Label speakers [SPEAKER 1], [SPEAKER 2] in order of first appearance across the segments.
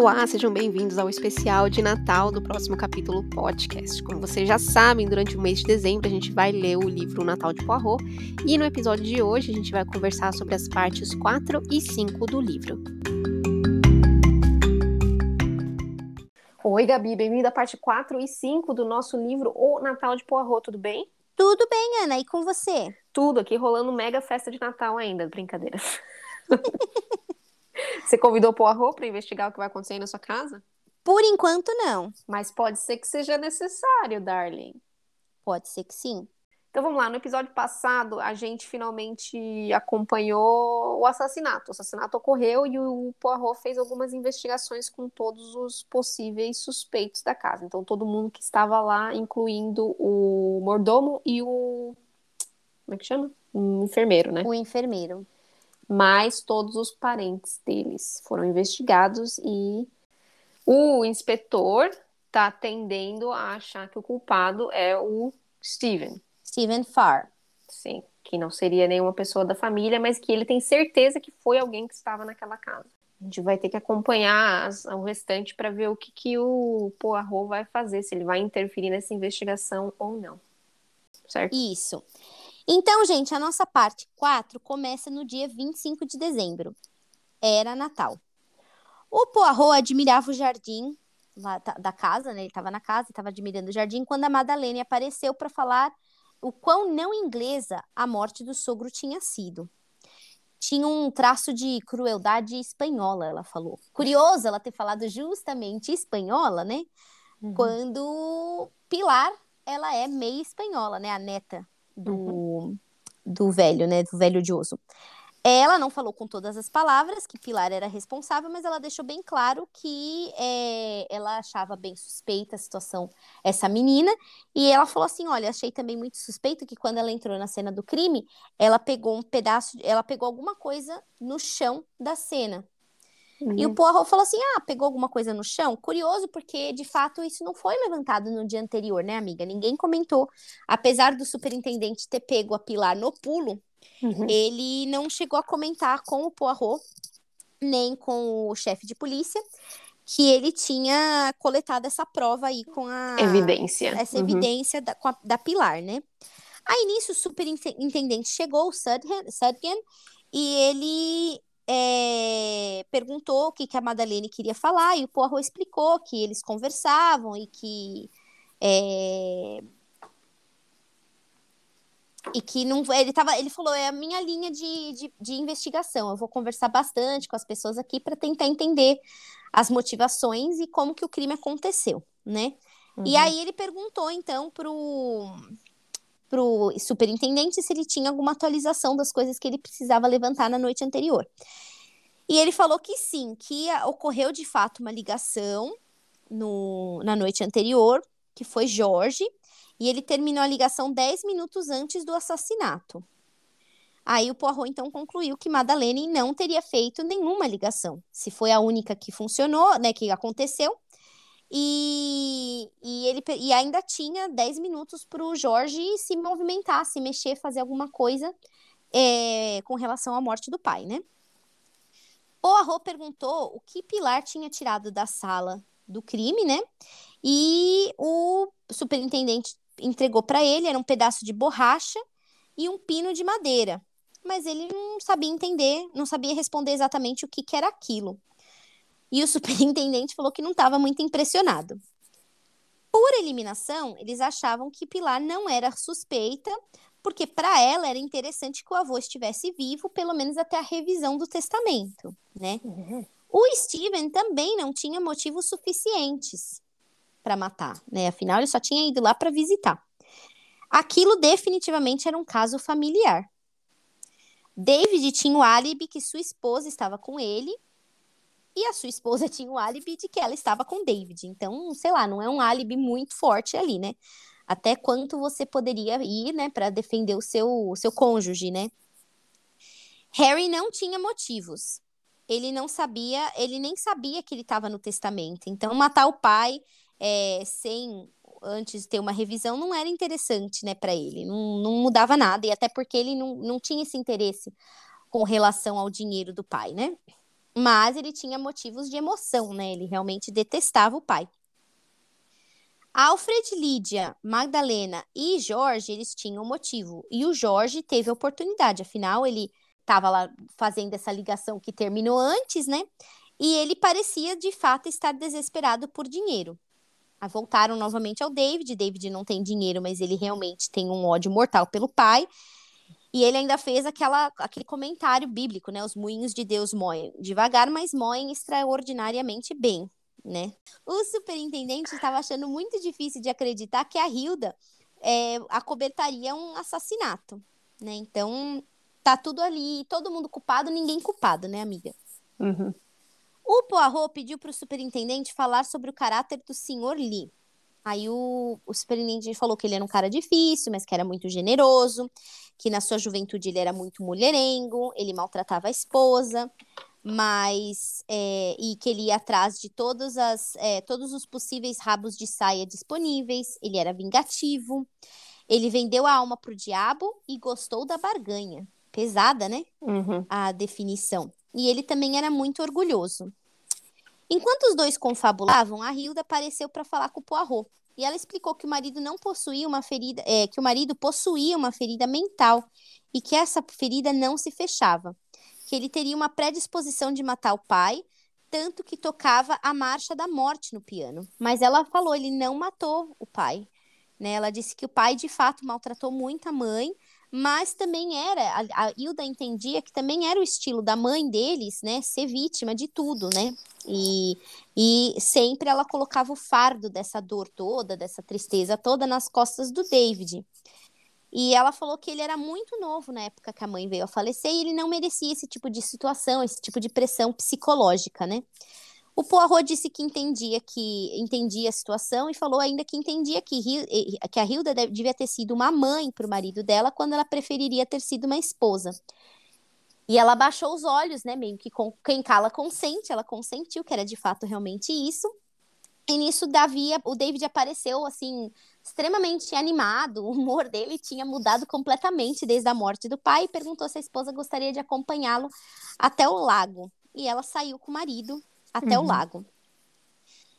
[SPEAKER 1] Olá, sejam bem-vindos ao especial de Natal do próximo capítulo podcast. Como vocês já sabem, durante o mês de dezembro a gente vai ler o livro Natal de Poirot e no episódio de hoje a gente vai conversar sobre as partes 4 e 5 do livro. Oi, Gabi, bem-vinda à parte 4 e 5 do nosso livro O Natal de Poirot, tudo bem?
[SPEAKER 2] Tudo bem, Ana, e com você?
[SPEAKER 1] Tudo aqui rolando mega festa de Natal ainda, brincadeiras. Você convidou o Poirot para investigar o que vai acontecer aí na sua casa?
[SPEAKER 2] Por enquanto, não.
[SPEAKER 1] Mas pode ser que seja necessário, darling.
[SPEAKER 2] Pode ser que sim.
[SPEAKER 1] Então vamos lá, no episódio passado a gente finalmente acompanhou o assassinato. O assassinato ocorreu e o Poirot fez algumas investigações com todos os possíveis suspeitos da casa. Então todo mundo que estava lá, incluindo o mordomo e o como é que chama? Um enfermeiro, né?
[SPEAKER 2] O enfermeiro
[SPEAKER 1] mas todos os parentes deles foram investigados e o inspetor está tendendo a achar que o culpado é o Steven.
[SPEAKER 2] Steven Farr.
[SPEAKER 1] Sim, que não seria nenhuma pessoa da família, mas que ele tem certeza que foi alguém que estava naquela casa. A gente vai ter que acompanhar as, o restante para ver o que, que o Poirot vai fazer, se ele vai interferir nessa investigação ou não. Certo?
[SPEAKER 2] Isso. Então, gente, a nossa parte 4 começa no dia 25 de dezembro. Era Natal. O Poirot admirava o jardim lá da casa, né? Ele estava na casa, estava admirando o jardim, quando a Madalene apareceu para falar o quão não inglesa a morte do sogro tinha sido. Tinha um traço de crueldade espanhola, ela falou. Curioso ela ter falado justamente espanhola, né? Uhum. Quando Pilar, ela é meio espanhola, né? A neta do, uhum. do velho, né? Do velho odioso. Ela não falou com todas as palavras que Pilar era responsável, mas ela deixou bem claro que é, ela achava bem suspeita a situação, essa menina. E ela falou assim: olha, achei também muito suspeito que quando ela entrou na cena do crime, ela pegou um pedaço, ela pegou alguma coisa no chão da cena. Uhum. E o. Poirot falou assim: ah, pegou alguma coisa no chão? Curioso, porque de fato isso não foi levantado no dia anterior, né, amiga? Ninguém comentou. Apesar do superintendente ter pego a Pilar no pulo, uhum. ele não chegou a comentar com o Poirot, nem com o chefe de polícia, que ele tinha coletado essa prova aí com a.
[SPEAKER 1] Evidência.
[SPEAKER 2] Essa uhum. evidência da, a, da Pilar, né? Aí nisso o superintendente chegou, o Sudgen, e ele é, perguntou o que, que a Madalene queria falar, e o Poirot explicou que eles conversavam e que. É, e que não ele tava, ele falou é a minha linha de, de, de investigação eu vou conversar bastante com as pessoas aqui para tentar entender as motivações e como que o crime aconteceu né uhum. e aí ele perguntou então pro para o superintendente se ele tinha alguma atualização das coisas que ele precisava levantar na noite anterior. E ele falou que sim, que ocorreu de fato uma ligação no, na noite anterior, que foi Jorge, e ele terminou a ligação 10 minutos antes do assassinato. Aí o Poirot então concluiu que Madalene não teria feito nenhuma ligação. Se foi a única que funcionou, né, que aconteceu, e, e, ele, e ainda tinha 10 minutos para o Jorge se movimentar, se mexer, fazer alguma coisa é, com relação à morte do pai, né? O Arro perguntou o que Pilar tinha tirado da sala do crime, né? E o superintendente entregou para ele, era um pedaço de borracha e um pino de madeira. Mas ele não sabia entender, não sabia responder exatamente o que, que era aquilo e o superintendente falou que não estava muito impressionado. Por eliminação, eles achavam que Pilar não era suspeita, porque para ela era interessante que o avô estivesse vivo, pelo menos até a revisão do testamento, né? Uhum. O Steven também não tinha motivos suficientes para matar, né? Afinal, ele só tinha ido lá para visitar. Aquilo definitivamente era um caso familiar. David tinha o álibi que sua esposa estava com ele e a sua esposa tinha o álibi de que ela estava com David. Então, sei lá, não é um álibi muito forte ali, né? Até quanto você poderia ir, né, para defender o seu, o seu cônjuge, né? Harry não tinha motivos. Ele não sabia, ele nem sabia que ele estava no testamento. Então, matar o pai é, sem antes ter uma revisão não era interessante, né, para ele. Não, não mudava nada. E até porque ele não, não tinha esse interesse com relação ao dinheiro do pai, né? Mas ele tinha motivos de emoção, né? Ele realmente detestava o pai. Alfred, Lídia, Magdalena e Jorge, eles tinham motivo. E o Jorge teve a oportunidade, afinal, ele estava lá fazendo essa ligação que terminou antes, né? E ele parecia, de fato, estar desesperado por dinheiro. Aí voltaram novamente ao David. David não tem dinheiro, mas ele realmente tem um ódio mortal pelo pai. E ele ainda fez aquela, aquele comentário bíblico, né? Os moinhos de Deus moem devagar, mas moem extraordinariamente bem né? O superintendente estava achando muito difícil de acreditar que a Hilda é, acobertaria um assassinato, né? Então, tá tudo ali, todo mundo culpado, ninguém culpado, né, amiga?
[SPEAKER 1] Uhum.
[SPEAKER 2] O Poirot pediu para o superintendente falar sobre o caráter do senhor Lee. Aí o, o superintendente falou que ele era um cara difícil, mas que era muito generoso, que na sua juventude ele era muito mulherengo, ele maltratava a esposa, mas é, e que ele ia atrás de todas as, é, todos os possíveis rabos de saia disponíveis. Ele era vingativo. Ele vendeu a alma para o diabo e gostou da barganha. Pesada, né?
[SPEAKER 1] Uhum.
[SPEAKER 2] A definição. E ele também era muito orgulhoso. Enquanto os dois confabulavam, a Hilda apareceu para falar com o Poirot. E ela explicou que o marido não possuía uma ferida, é, que o marido possuía uma ferida mental e que essa ferida não se fechava que ele teria uma predisposição de matar o pai, tanto que tocava a marcha da morte no piano. Mas ela falou, ele não matou o pai. Né? Ela disse que o pai de fato maltratou muito a mãe, mas também era, a, a Hilda entendia que também era o estilo da mãe deles, né, ser vítima de tudo, né? E, e sempre ela colocava o fardo dessa dor toda, dessa tristeza toda nas costas do David. E ela falou que ele era muito novo na época que a mãe veio a falecer e ele não merecia esse tipo de situação, esse tipo de pressão psicológica, né? O Poirot disse que entendia que entendia a situação e falou ainda que entendia que, que a Hilda devia ter sido uma mãe para o marido dela quando ela preferiria ter sido uma esposa. E ela baixou os olhos, né? Meio que com, quem cala consente, ela consentiu que era de fato realmente isso. E nisso, Davi, o David apareceu assim extremamente animado, o humor dele tinha mudado completamente desde a morte do pai e perguntou se a esposa gostaria de acompanhá-lo até o lago. E ela saiu com o marido até uhum. o lago.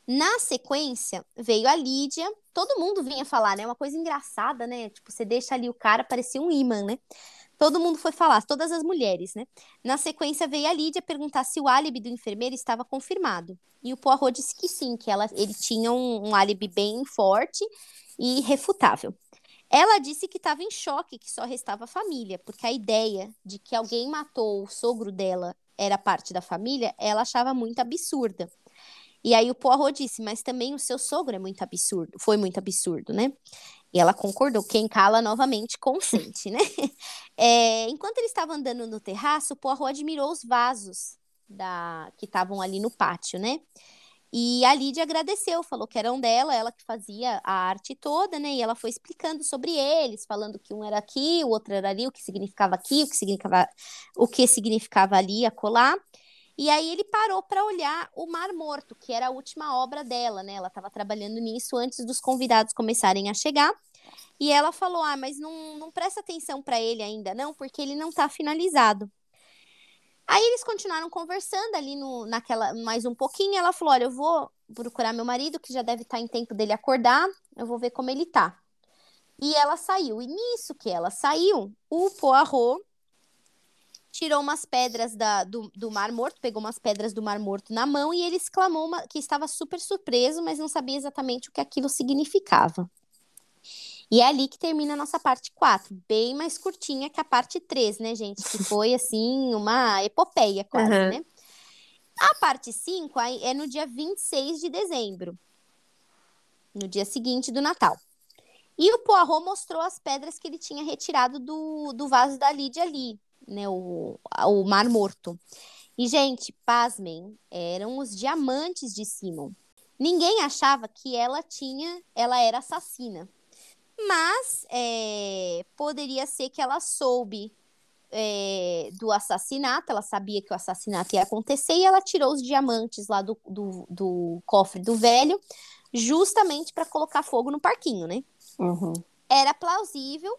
[SPEAKER 2] Na sequência, veio a Lídia. Todo mundo vinha falar, né? Uma coisa engraçada, né? Tipo, você deixa ali o cara, parecia um imã, né? Todo mundo foi falar, todas as mulheres, né? Na sequência, veio a Lídia perguntar se o álibi do enfermeiro estava confirmado. E o Poirot disse que sim, que ela, ele tinha um, um álibi bem forte e irrefutável. Ela disse que estava em choque, que só restava a família, porque a ideia de que alguém matou o sogro dela era parte da família, ela achava muito absurda. E aí o Poirot disse, mas também o seu sogro é muito absurdo, foi muito absurdo, né? E ela concordou, quem cala novamente consente, né? É, enquanto ele estava andando no terraço, o Poirot admirou os vasos da, que estavam ali no pátio, né? E a Lídia agradeceu, falou que eram dela, ela que fazia a arte toda, né? E ela foi explicando sobre eles, falando que um era aqui, o outro era ali, o que significava aqui, o que significava, o que significava ali, acolá. E aí ele parou para olhar o Mar Morto, que era a última obra dela, né? Ela estava trabalhando nisso antes dos convidados começarem a chegar. E ela falou: "Ah, mas não, não presta atenção para ele ainda não, porque ele não está finalizado". Aí eles continuaram conversando ali no, naquela mais um pouquinho. ela falou: Olha, eu vou procurar meu marido, que já deve estar em tempo dele acordar. Eu vou ver como ele tá. E ela saiu. E nisso que ela saiu, o Poirot tirou umas pedras da, do, do Mar Morto, pegou umas pedras do Mar Morto na mão e ele exclamou uma, que estava super surpreso, mas não sabia exatamente o que aquilo significava. E é ali que termina a nossa parte 4, bem mais curtinha que a parte 3, né, gente? Que foi, assim, uma epopeia quase, uhum. né? A parte 5 é no dia 26 de dezembro, no dia seguinte do Natal. E o Poirot mostrou as pedras que ele tinha retirado do, do vaso da Lídia ali, né? O, o Mar Morto. E, gente, pasmem, eram os diamantes de Simon. Ninguém achava que ela tinha, ela era assassina. Mas é, poderia ser que ela soube é, do assassinato, ela sabia que o assassinato ia acontecer e ela tirou os diamantes lá do, do, do cofre do velho, justamente para colocar fogo no parquinho, né?
[SPEAKER 1] Uhum.
[SPEAKER 2] Era plausível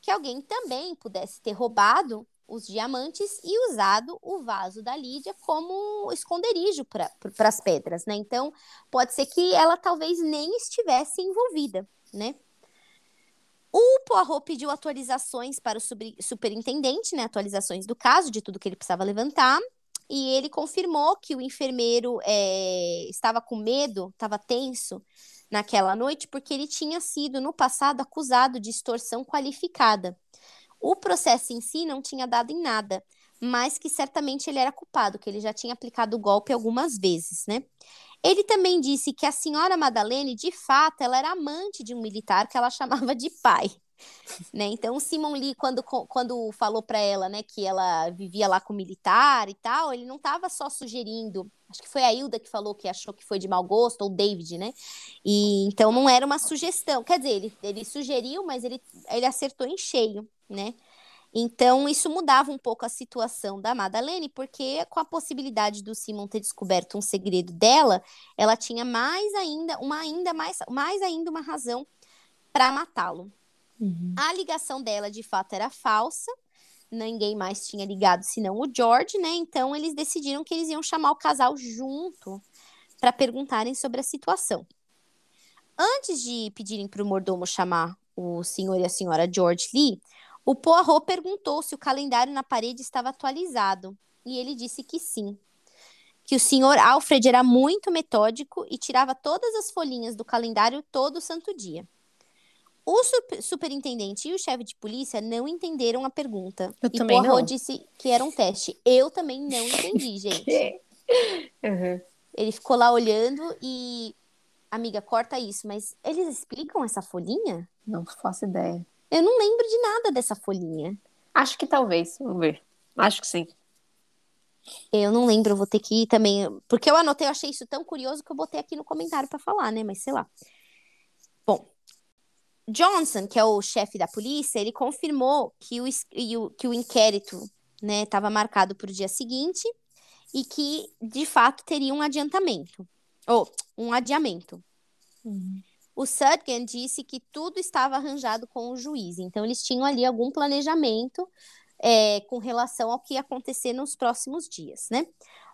[SPEAKER 2] que alguém também pudesse ter roubado os diamantes e usado o vaso da Lídia como esconderijo para as pedras, né? Então, pode ser que ela talvez nem estivesse envolvida, né? O Poirot pediu atualizações para o superintendente, né? Atualizações do caso, de tudo que ele precisava levantar. E ele confirmou que o enfermeiro é, estava com medo, estava tenso naquela noite, porque ele tinha sido, no passado, acusado de extorsão qualificada. O processo em si não tinha dado em nada, mas que certamente ele era culpado, que ele já tinha aplicado o golpe algumas vezes, né? Ele também disse que a senhora Madalene, de fato, ela era amante de um militar que ela chamava de pai. Né? Então, o Simon Lee, quando, quando falou para ela né, que ela vivia lá com militar e tal, ele não estava só sugerindo. Acho que foi a Hilda que falou que achou que foi de mau gosto, ou o David, né? E, então, não era uma sugestão. Quer dizer, ele, ele sugeriu, mas ele, ele acertou em cheio né? Então, isso mudava um pouco a situação da Madalene, porque com a possibilidade do Simon ter descoberto um segredo dela, ela tinha mais ainda, uma ainda mais, mais ainda uma razão para matá-lo. Uhum. A ligação dela, de fato, era falsa. Ninguém mais tinha ligado senão o George, né? Então, eles decidiram que eles iam chamar o casal junto para perguntarem sobre a situação. Antes de pedirem para o mordomo chamar o senhor e a senhora George Lee, o Poirot perguntou se o calendário na parede estava atualizado, e ele disse que sim. Que o senhor Alfred era muito metódico e tirava todas as folhinhas do calendário todo santo dia. O super superintendente e o chefe de polícia não entenderam a pergunta.
[SPEAKER 1] Eu
[SPEAKER 2] e
[SPEAKER 1] também
[SPEAKER 2] Poirot
[SPEAKER 1] não.
[SPEAKER 2] disse que era um teste. Eu também não entendi, gente.
[SPEAKER 1] uhum.
[SPEAKER 2] Ele ficou lá olhando e. Amiga, corta isso, mas eles explicam essa folhinha?
[SPEAKER 1] Não faço ideia.
[SPEAKER 2] Eu não lembro de nada dessa folhinha.
[SPEAKER 1] Acho que talvez, vamos ver. Acho que sim.
[SPEAKER 2] Eu não lembro, vou ter que ir também. Porque eu anotei, eu achei isso tão curioso que eu botei aqui no comentário para falar, né? Mas sei lá. Bom, Johnson, que é o chefe da polícia, ele confirmou que o, que o inquérito né, estava marcado para o dia seguinte e que, de fato, teria um adiantamento. Ou um adiamento. Uhum. O Sutgen disse que tudo estava arranjado com o juiz, então eles tinham ali algum planejamento é, com relação ao que ia acontecer nos próximos dias, né?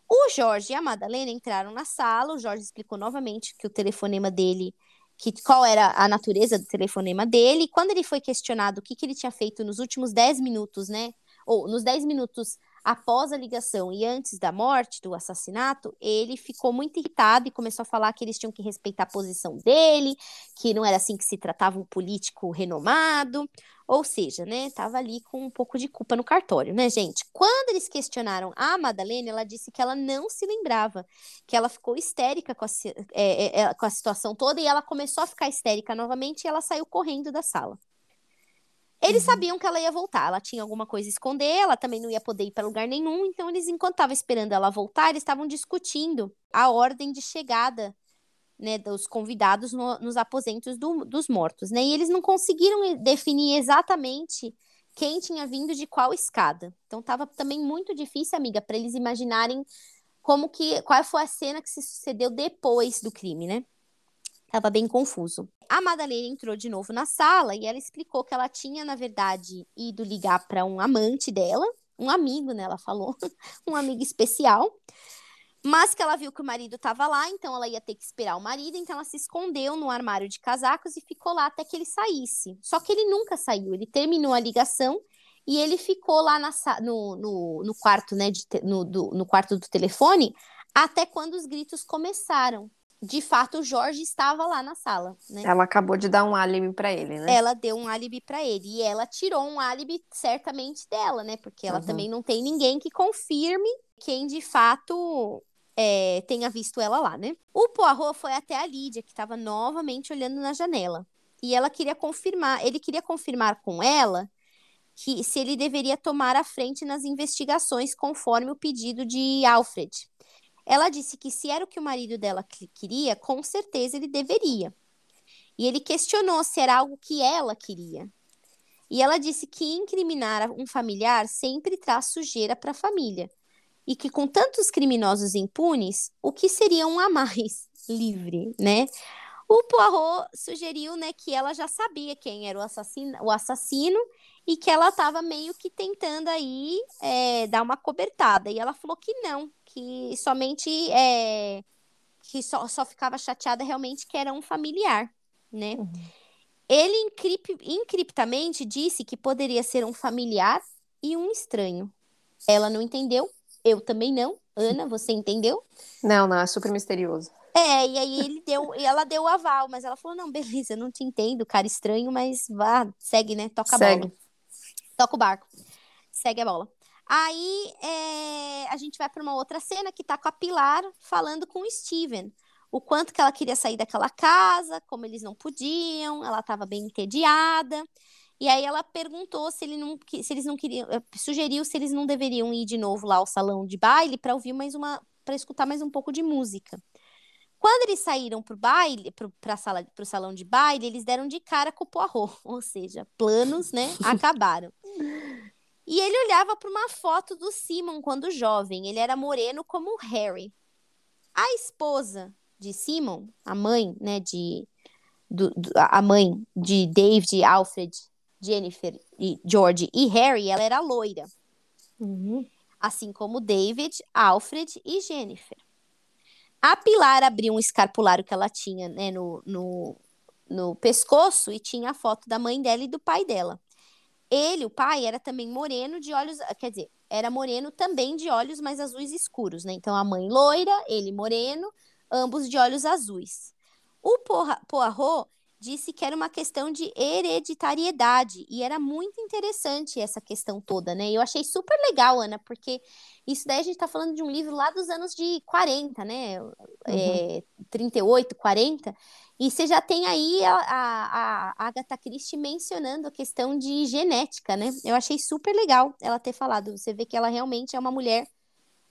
[SPEAKER 2] O Jorge e a Madalena entraram na sala, o Jorge explicou novamente que o telefonema dele, que qual era a natureza do telefonema dele, quando ele foi questionado o que, que ele tinha feito nos últimos 10 minutos, né? Ou nos 10 minutos após a ligação e antes da morte, do assassinato, ele ficou muito irritado e começou a falar que eles tinham que respeitar a posição dele, que não era assim que se tratava um político renomado. Ou seja, né, tava ali com um pouco de culpa no cartório, né, gente? Quando eles questionaram a Madalena, ela disse que ela não se lembrava, que ela ficou histérica com a, é, é, com a situação toda e ela começou a ficar histérica novamente e ela saiu correndo da sala. Eles uhum. sabiam que ela ia voltar, ela tinha alguma coisa a esconder, ela também não ia poder ir para lugar nenhum, então eles, enquanto estavam esperando ela voltar, eles estavam discutindo a ordem de chegada né, dos convidados no, nos aposentos do, dos mortos, né? E eles não conseguiram definir exatamente quem tinha vindo de qual escada. Então estava também muito difícil, amiga, para eles imaginarem como que qual foi a cena que se sucedeu depois do crime, né? Tava bem confuso. A Madalena entrou de novo na sala e ela explicou que ela tinha, na verdade, ido ligar para um amante dela, um amigo, né? Ela falou, um amigo especial. Mas que ela viu que o marido estava lá, então ela ia ter que esperar o marido, então ela se escondeu no armário de casacos e ficou lá até que ele saísse. Só que ele nunca saiu, ele terminou a ligação e ele ficou lá na, no, no, no quarto, né, de, no, do, no quarto do telefone até quando os gritos começaram de fato o Jorge estava lá na sala, né?
[SPEAKER 1] Ela acabou de dar um álibi para ele, né?
[SPEAKER 2] Ela deu um álibi para ele e ela tirou um álibi certamente dela, né? Porque ela uhum. também não tem ninguém que confirme quem de fato é, tenha visto ela lá, né? O Poirot foi até a Lídia, que estava novamente olhando na janela. E ela queria confirmar, ele queria confirmar com ela que se ele deveria tomar a frente nas investigações conforme o pedido de Alfred. Ela disse que se era o que o marido dela queria, com certeza ele deveria. E ele questionou se era algo que ela queria. E ela disse que incriminar um familiar sempre traz sujeira para a família. E que com tantos criminosos impunes, o que seria um a mais livre, né? O Poirot sugeriu, né, que ela já sabia quem era o assassino, o assassino e que ela estava meio que tentando aí é, dar uma cobertada. E ela falou que não, que somente é, que só, só ficava chateada realmente que era um familiar, né? Uhum. Ele encrip, encriptamente disse que poderia ser um familiar e um estranho. Ela não entendeu, eu também não. Ana, você entendeu?
[SPEAKER 1] Não, não, é super misterioso.
[SPEAKER 2] É, e aí ele deu, e ela deu o aval, mas ela falou: não, beleza, não te entendo, cara estranho, mas vá, segue, né? Toca segue. a bola. Toca o barco. Segue a bola. Aí é, a gente vai para uma outra cena que tá com a Pilar falando com o Steven. O quanto que ela queria sair daquela casa, como eles não podiam, ela estava bem entediada. E aí ela perguntou se, ele não, se eles não queriam, eh, sugeriu se eles não deveriam ir de novo lá ao salão de baile para ouvir mais uma, para escutar mais um pouco de música. Quando eles saíram pro baile, pro, pra sala, pro salão de baile, eles deram de cara com o Poirot, ou seja, planos, né, acabaram. E ele olhava para uma foto do Simon quando jovem. Ele era moreno como o Harry. A esposa de Simon, a mãe, né, de do, do, a mãe de David, Alfred, Jennifer e George e Harry, ela era loira. Uhum. Assim como David, Alfred e Jennifer. A Pilar abriu um escarpulário que ela tinha né, no, no, no pescoço e tinha a foto da mãe dela e do pai dela. Ele, o pai, era também moreno de olhos, quer dizer, era moreno também de olhos mais azuis escuros, né? Então a mãe loira, ele moreno, ambos de olhos azuis. O Poirot disse que era uma questão de hereditariedade e era muito interessante essa questão toda, né? Eu achei super legal, Ana, porque isso daí a gente está falando de um livro lá dos anos de 40, né? Uhum. É, 38, 40. E você já tem aí a, a, a Agatha Christie mencionando a questão de genética, né? Eu achei super legal ela ter falado. Você vê que ela realmente é uma mulher,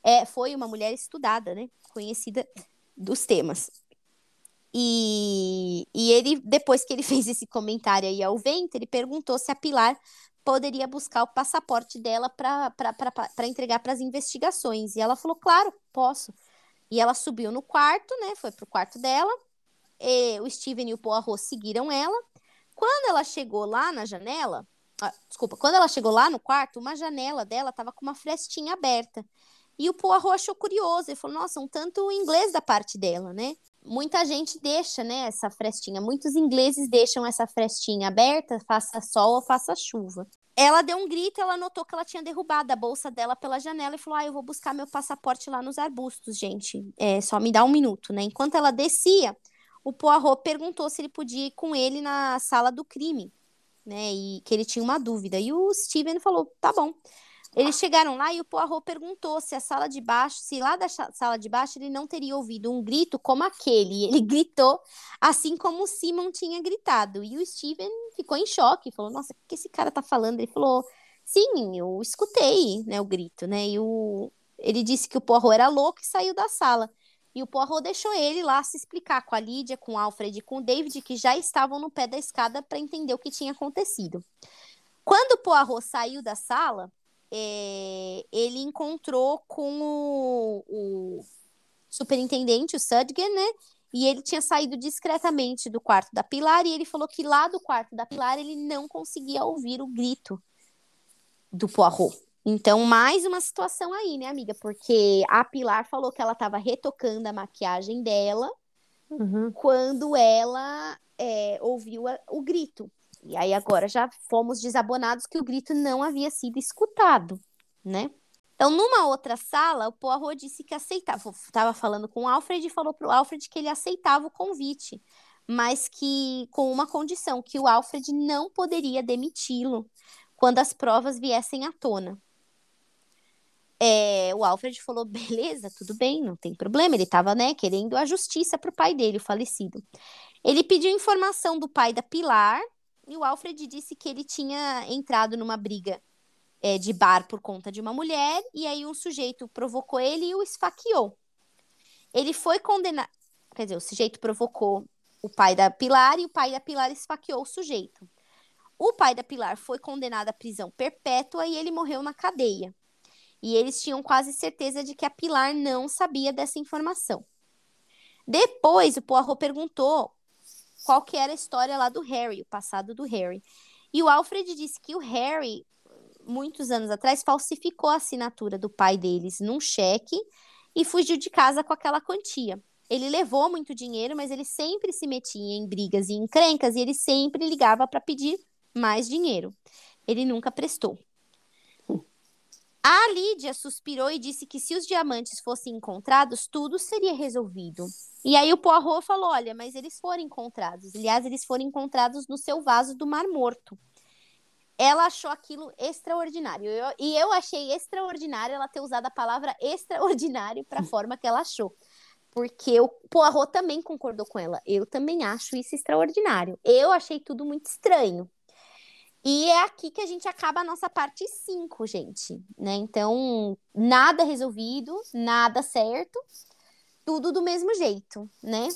[SPEAKER 2] é, foi uma mulher estudada, né? Conhecida dos temas. E, e ele, depois que ele fez esse comentário aí ao vento, ele perguntou se a Pilar poderia buscar o passaporte dela para entregar para as investigações. E ela falou, claro, posso. E ela subiu no quarto, né? Foi pro quarto dela. E o Steven e o Poirot seguiram ela. Quando ela chegou lá na janela, ah, desculpa, quando ela chegou lá no quarto, uma janela dela estava com uma frestinha aberta. E o Poirot achou curioso, ele falou: "Nossa, um tanto inglês da parte dela, né?" Muita gente deixa, né, essa frestinha. Muitos ingleses deixam essa frestinha aberta, faça sol ou faça chuva. Ela deu um grito, ela notou que ela tinha derrubado a bolsa dela pela janela e falou: "Ah, eu vou buscar meu passaporte lá nos arbustos, gente. É só me dá um minuto, né?" Enquanto ela descia, o Poirot perguntou se ele podia ir com ele na sala do crime, né? E que ele tinha uma dúvida. E o Steven falou: "Tá bom." Eles chegaram lá e o Poirot perguntou se a sala de baixo, se lá da sala de baixo ele não teria ouvido um grito como aquele. Ele gritou, assim como o Simon tinha gritado. E o Steven ficou em choque, falou: Nossa, o que esse cara tá falando? Ele falou: Sim, eu escutei, né, o grito, né? E o... ele disse que o Poirot era louco e saiu da sala. E o Poirot deixou ele lá se explicar com a Lídia, com o Alfred e com o David, que já estavam no pé da escada para entender o que tinha acontecido. Quando o Poirot saiu da sala, é, ele encontrou com o, o superintendente, o Sudgen, né? E ele tinha saído discretamente do quarto da Pilar e ele falou que lá do quarto da Pilar ele não conseguia ouvir o grito do Poirot. Então, mais uma situação aí, né, amiga? Porque a Pilar falou que ela estava retocando a maquiagem dela uhum. quando ela é, ouviu a, o grito. E aí agora já fomos desabonados que o grito não havia sido escutado, né? Então, numa outra sala, o Poirot disse que aceitava. Estava falando com o Alfred e falou para o Alfred que ele aceitava o convite, mas que com uma condição, que o Alfred não poderia demiti-lo quando as provas viessem à tona. É, o Alfred falou: beleza, tudo bem, não tem problema. Ele estava né, querendo a justiça para o pai dele, o falecido. Ele pediu informação do pai da Pilar e o Alfred disse que ele tinha entrado numa briga é, de bar por conta de uma mulher, e aí um sujeito provocou ele e o esfaqueou. Ele foi condenado. Quer dizer, o sujeito provocou o pai da Pilar e o pai da Pilar esfaqueou o sujeito. O pai da Pilar foi condenado à prisão perpétua e ele morreu na cadeia. E eles tinham quase certeza de que a Pilar não sabia dessa informação. Depois, o Poirot perguntou qual que era a história lá do Harry, o passado do Harry. E o Alfred disse que o Harry, muitos anos atrás, falsificou a assinatura do pai deles num cheque e fugiu de casa com aquela quantia. Ele levou muito dinheiro, mas ele sempre se metia em brigas e encrencas e ele sempre ligava para pedir mais dinheiro. Ele nunca prestou. A Lídia suspirou e disse que se os diamantes fossem encontrados, tudo seria resolvido. E aí o Poirot falou: olha, mas eles foram encontrados. Aliás, eles foram encontrados no seu vaso do Mar Morto. Ela achou aquilo extraordinário. Eu, e eu achei extraordinário ela ter usado a palavra extraordinário para a forma que ela achou. Porque o Poirot também concordou com ela. Eu também acho isso extraordinário. Eu achei tudo muito estranho. E é aqui que a gente acaba a nossa parte 5, gente, né? Então, nada resolvido, nada certo, tudo do mesmo jeito, né?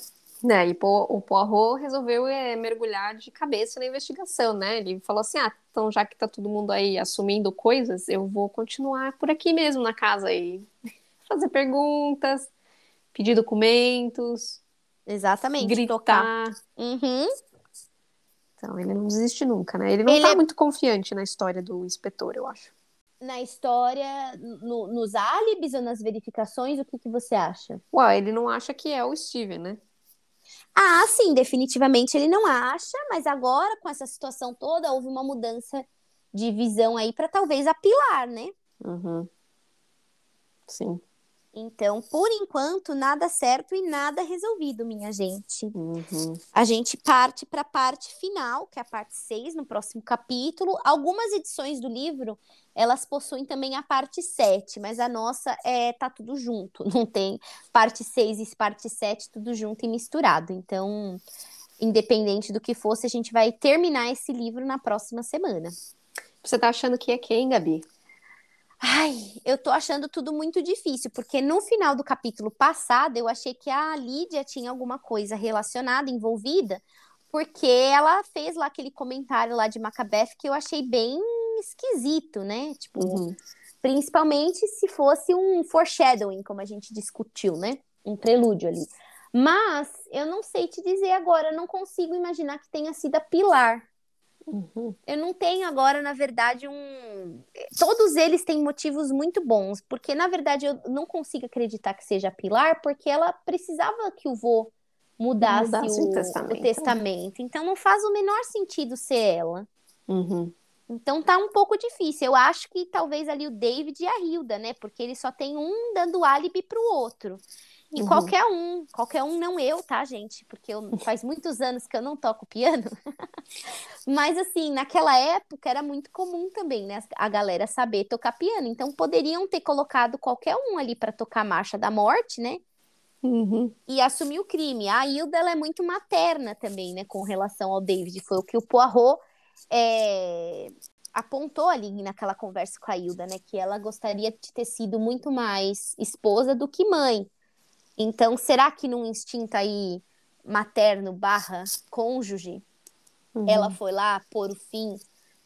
[SPEAKER 1] Né, e o Poirot resolveu é, mergulhar de cabeça na investigação, né? Ele falou assim: ah, então já que tá todo mundo aí assumindo coisas, eu vou continuar por aqui mesmo na casa e fazer perguntas, pedir documentos.
[SPEAKER 2] Exatamente,
[SPEAKER 1] gritar.
[SPEAKER 2] Uhum.
[SPEAKER 1] Então, ele não desiste nunca, né? Ele não ele tá é... muito confiante na história do inspetor, eu acho.
[SPEAKER 2] Na história, no, nos álibis ou nas verificações, o que, que você acha?
[SPEAKER 1] Ué, ele não acha que é o Steven, né?
[SPEAKER 2] Ah, sim, definitivamente ele não acha, mas agora, com essa situação toda, houve uma mudança de visão aí para talvez apilar, né?
[SPEAKER 1] Uhum. Sim.
[SPEAKER 2] Então, por enquanto, nada certo e nada resolvido, minha gente.
[SPEAKER 1] Uhum.
[SPEAKER 2] A gente parte para a parte final, que é a parte 6, no próximo capítulo. Algumas edições do livro, elas possuem também a parte 7, mas a nossa é tá tudo junto, não tem parte 6 e parte 7 tudo junto e misturado. Então, independente do que fosse, a gente vai terminar esse livro na próxima semana.
[SPEAKER 1] Você tá achando que é quem, Gabi?
[SPEAKER 2] Ai, eu tô achando tudo muito difícil, porque no final do capítulo passado eu achei que a Lídia tinha alguma coisa relacionada, envolvida, porque ela fez lá aquele comentário lá de Macbeth que eu achei bem esquisito, né? Tipo, uhum. principalmente se fosse um foreshadowing, como a gente discutiu, né? Um prelúdio ali. Mas eu não sei te dizer agora, eu não consigo imaginar que tenha sido a Pilar.
[SPEAKER 1] Uhum.
[SPEAKER 2] Eu não tenho agora, na verdade, um. Todos eles têm motivos muito bons, porque na verdade eu não consigo acreditar que seja a Pilar, porque ela precisava que o vô mudasse, mudasse o, o, testamento. o, testamento. Então não faz o menor sentido ser ela.
[SPEAKER 1] Uhum.
[SPEAKER 2] Então tá um pouco difícil. Eu acho que talvez ali o David e a Hilda, né? Porque ele só tem um dando álibi pro outro. E uhum. qualquer um, qualquer um, não eu, tá, gente? Porque eu, faz muitos anos que eu não toco piano. Mas, assim, naquela época era muito comum também, né? A galera saber tocar piano. Então, poderiam ter colocado qualquer um ali para tocar a Marcha da Morte, né?
[SPEAKER 1] Uhum.
[SPEAKER 2] E assumir o crime. A Hilda, ela é muito materna também, né? Com relação ao David. Foi o que o Poirot é, apontou ali naquela conversa com a Hilda, né? Que ela gostaria de ter sido muito mais esposa do que mãe. Então, será que num instinto aí materno barra cônjuge, uhum. ela foi lá pôr o fim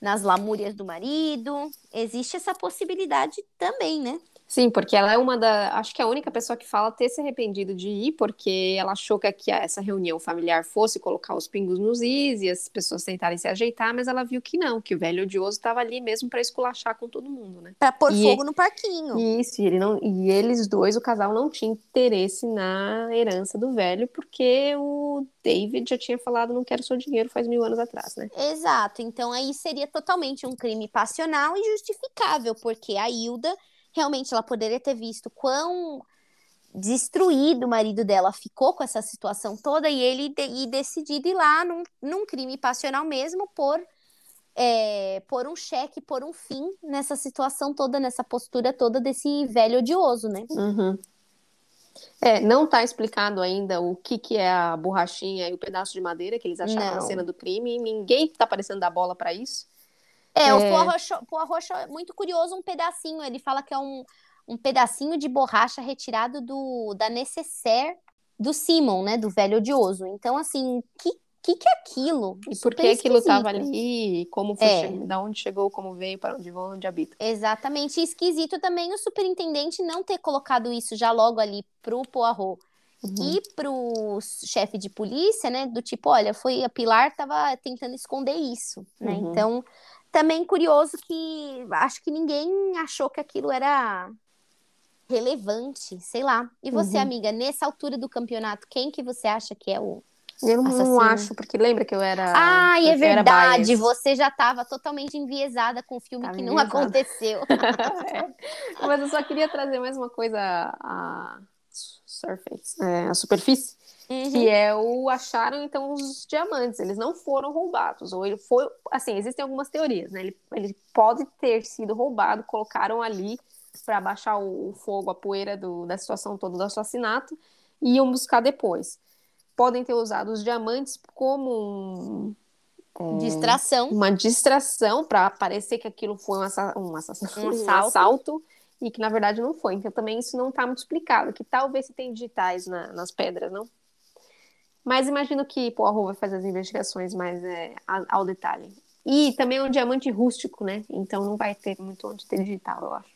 [SPEAKER 2] nas lamúrias do marido? Existe essa possibilidade também, né?
[SPEAKER 1] Sim, porque ela é uma da. Acho que é a única pessoa que fala ter se arrependido de ir, porque ela achou que aqui essa reunião familiar fosse colocar os pingos nos is e as pessoas tentarem se ajeitar, mas ela viu que não, que o velho odioso estava ali mesmo para esculachar com todo mundo, né?
[SPEAKER 2] Para pôr e fogo no parquinho.
[SPEAKER 1] Isso, e, ele não, e eles dois, o casal, não tinha interesse na herança do velho, porque o David já tinha falado: não quero seu dinheiro faz mil anos atrás, né?
[SPEAKER 2] Exato, então aí seria totalmente um crime passional e justificável, porque a Hilda realmente ela poderia ter visto quão destruído o marido dela ficou com essa situação toda e ele de, e decidido ir lá num, num crime passional mesmo por é, por um cheque, por um fim nessa situação toda, nessa postura toda desse velho odioso, né?
[SPEAKER 1] Uhum. É, não está explicado ainda o que, que é a borrachinha e o pedaço de madeira que eles acharam não. na cena do crime. Ninguém está parecendo dar bola para isso.
[SPEAKER 2] É, é... o Poirot, Poirot é muito curioso um pedacinho. Ele fala que é um, um pedacinho de borracha retirado do, da necessaire do Simon, né? Do velho odioso. Então, assim, que que, que é aquilo?
[SPEAKER 1] E por que aquilo estava ali? Como foi, é. da onde chegou, como veio, para onde vão, onde habita.
[SPEAKER 2] Exatamente. E esquisito também o superintendente não ter colocado isso já logo ali pro Poirot. uhum. e pro chefe de polícia, né? Do tipo, olha, foi a Pilar tava tentando esconder isso, né? Uhum. Então, também curioso que acho que ninguém achou que aquilo era relevante, sei lá. E você, uhum. amiga, nessa altura do campeonato, quem que você acha que é o
[SPEAKER 1] eu não acho, porque lembra que eu era.
[SPEAKER 2] Ah, é verdade. Você já estava totalmente enviesada com o filme tava que não aconteceu.
[SPEAKER 1] é. Mas eu só queria trazer mais uma coisa a surface, é, a superfície, uhum. que é o acharam então os diamantes. Eles não foram roubados, ou ele foi. Assim, existem algumas teorias, né? Ele, ele pode ter sido roubado, colocaram ali para baixar o, o, fogo, a poeira do, da situação toda do assassinato, e iam buscar depois podem ter usado os diamantes como
[SPEAKER 2] um, distração.
[SPEAKER 1] Uma distração para parecer que aquilo foi um, assa um, assassino, um, assalto. um, assalto. E que na verdade não foi. Então também isso não está muito explicado, que talvez se tem digitais na, nas pedras, não? Mas imagino que Poirot vai fazer as investigações mais é, ao detalhe. E também é um diamante rústico, né? Então não vai ter muito onde ter digital, eu acho.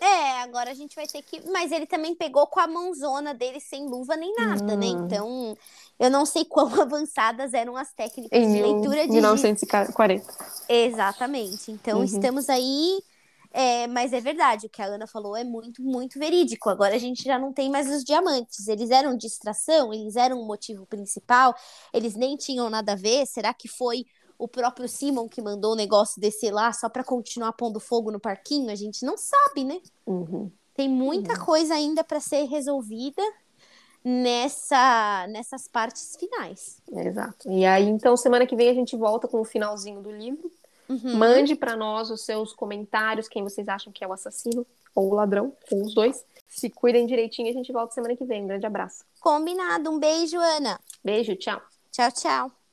[SPEAKER 2] É, agora a gente vai ter que. Mas ele também pegou com a mãozona dele sem luva nem nada, né? hum. né? Então, eu não sei quão avançadas eram as técnicas em de leitura de.
[SPEAKER 1] 1940.
[SPEAKER 2] Exatamente. Então, uhum. estamos aí. É, mas é verdade, o que a Ana falou é muito, muito verídico. Agora a gente já não tem mais os diamantes. Eles eram distração, eles eram o motivo principal, eles nem tinham nada a ver. Será que foi o próprio Simon que mandou o negócio descer lá só para continuar pondo fogo no parquinho, a gente não sabe, né?
[SPEAKER 1] Uhum.
[SPEAKER 2] Tem muita uhum. coisa ainda para ser resolvida nessa nessas partes finais.
[SPEAKER 1] Exato. E aí, então, semana que vem a gente volta com o finalzinho do livro. Uhum. Mande para nós os seus comentários, quem vocês acham que é o assassino ou o ladrão, ou os dois. Se cuidem direitinho, a gente volta semana que vem. Um grande abraço.
[SPEAKER 2] Combinado. Um beijo, Ana.
[SPEAKER 1] Beijo, tchau.
[SPEAKER 2] Tchau, tchau.